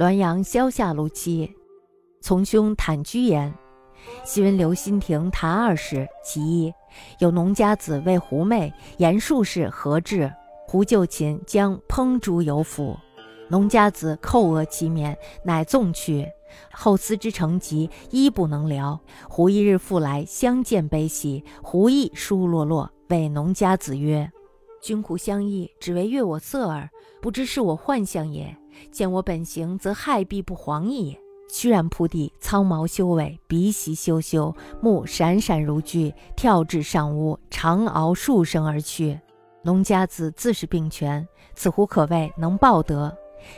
滦阳萧下路七，从兄坦居言：昔闻刘心亭谈二事，其一，有农家子谓胡媚言术士何至？胡就寝将烹猪油服，农家子叩额其面，乃纵去。后思之成疾，衣不能疗。胡一日复来相见悲喜，胡亦疏落落，谓农家子曰：“君胡相忆，只为悦我色耳，不知是我幻象也。”见我本形，则害必不黄矣。虚然铺地，苍毛修尾，鼻息羞羞，目闪闪如炬，跳至上屋，长嗷数声而去。农家子自是病全，此胡可谓能报德。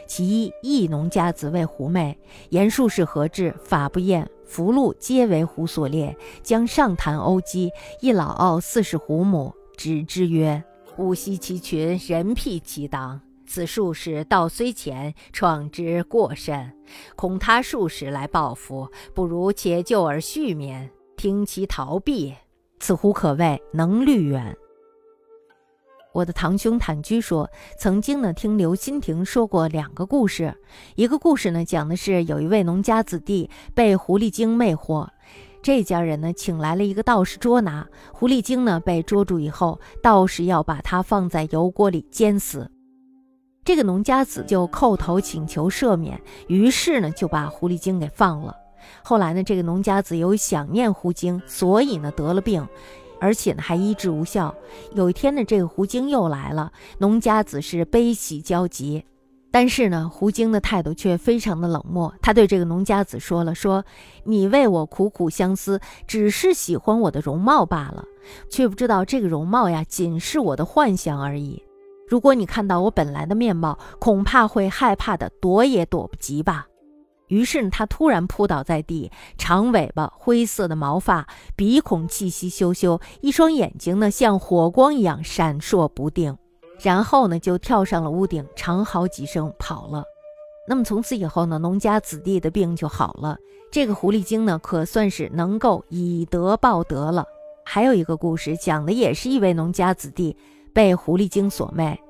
其一，一农家子为狐妹，言术士何至？法不厌，福禄皆为狐所猎，将上谈殴击。一老傲四是狐母，止之曰：“吾惜其群，人辟其党。”此术士道虽浅，创之过甚，恐他术士来报复，不如且救而续免，听其逃避。此乎可谓能虑远。我的堂兄坦居说，曾经呢听刘心亭说过两个故事，一个故事呢讲的是有一位农家子弟被狐狸精魅惑，这家人呢请来了一个道士捉拿狐狸精呢被捉住以后，道士要把他放在油锅里煎死。这个农家子就叩头请求赦免，于是呢就把狐狸精给放了。后来呢，这个农家子由于想念狐精，所以呢得了病，而且呢还医治无效。有一天呢，这个狐精又来了，农家子是悲喜交集，但是呢，狐精的态度却非常的冷漠。他对这个农家子说了：“说你为我苦苦相思，只是喜欢我的容貌罢了，却不知道这个容貌呀，仅是我的幻想而已。”如果你看到我本来的面貌，恐怕会害怕的躲也躲不及吧。于是，他突然扑倒在地，长尾巴，灰色的毛发，鼻孔气息咻咻，一双眼睛呢像火光一样闪烁不定。然后呢，就跳上了屋顶，长嚎几声跑了。那么从此以后呢，农家子弟的病就好了。这个狐狸精呢，可算是能够以德报德了。还有一个故事，讲的也是一位农家子弟。被狐狸精所魅，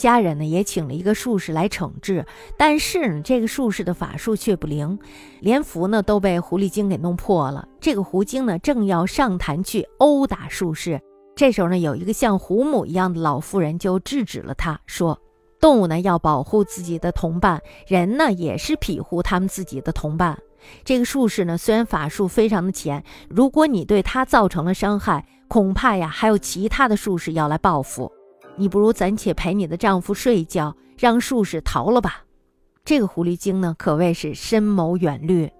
家人呢也请了一个术士来惩治，但是呢，这个术士的法术却不灵，连符呢都被狐狸精给弄破了。这个狐精呢正要上坛去殴打术士，这时候呢，有一个像胡母一样的老妇人就制止了他，说：“动物呢要保护自己的同伴，人呢也是庇护他们自己的同伴。这个术士呢虽然法术非常的浅，如果你对他造成了伤害。”恐怕呀，还有其他的术士要来报复，你不如暂且陪你的丈夫睡一觉，让术士逃了吧。这个狐狸精呢，可谓是深谋远虑。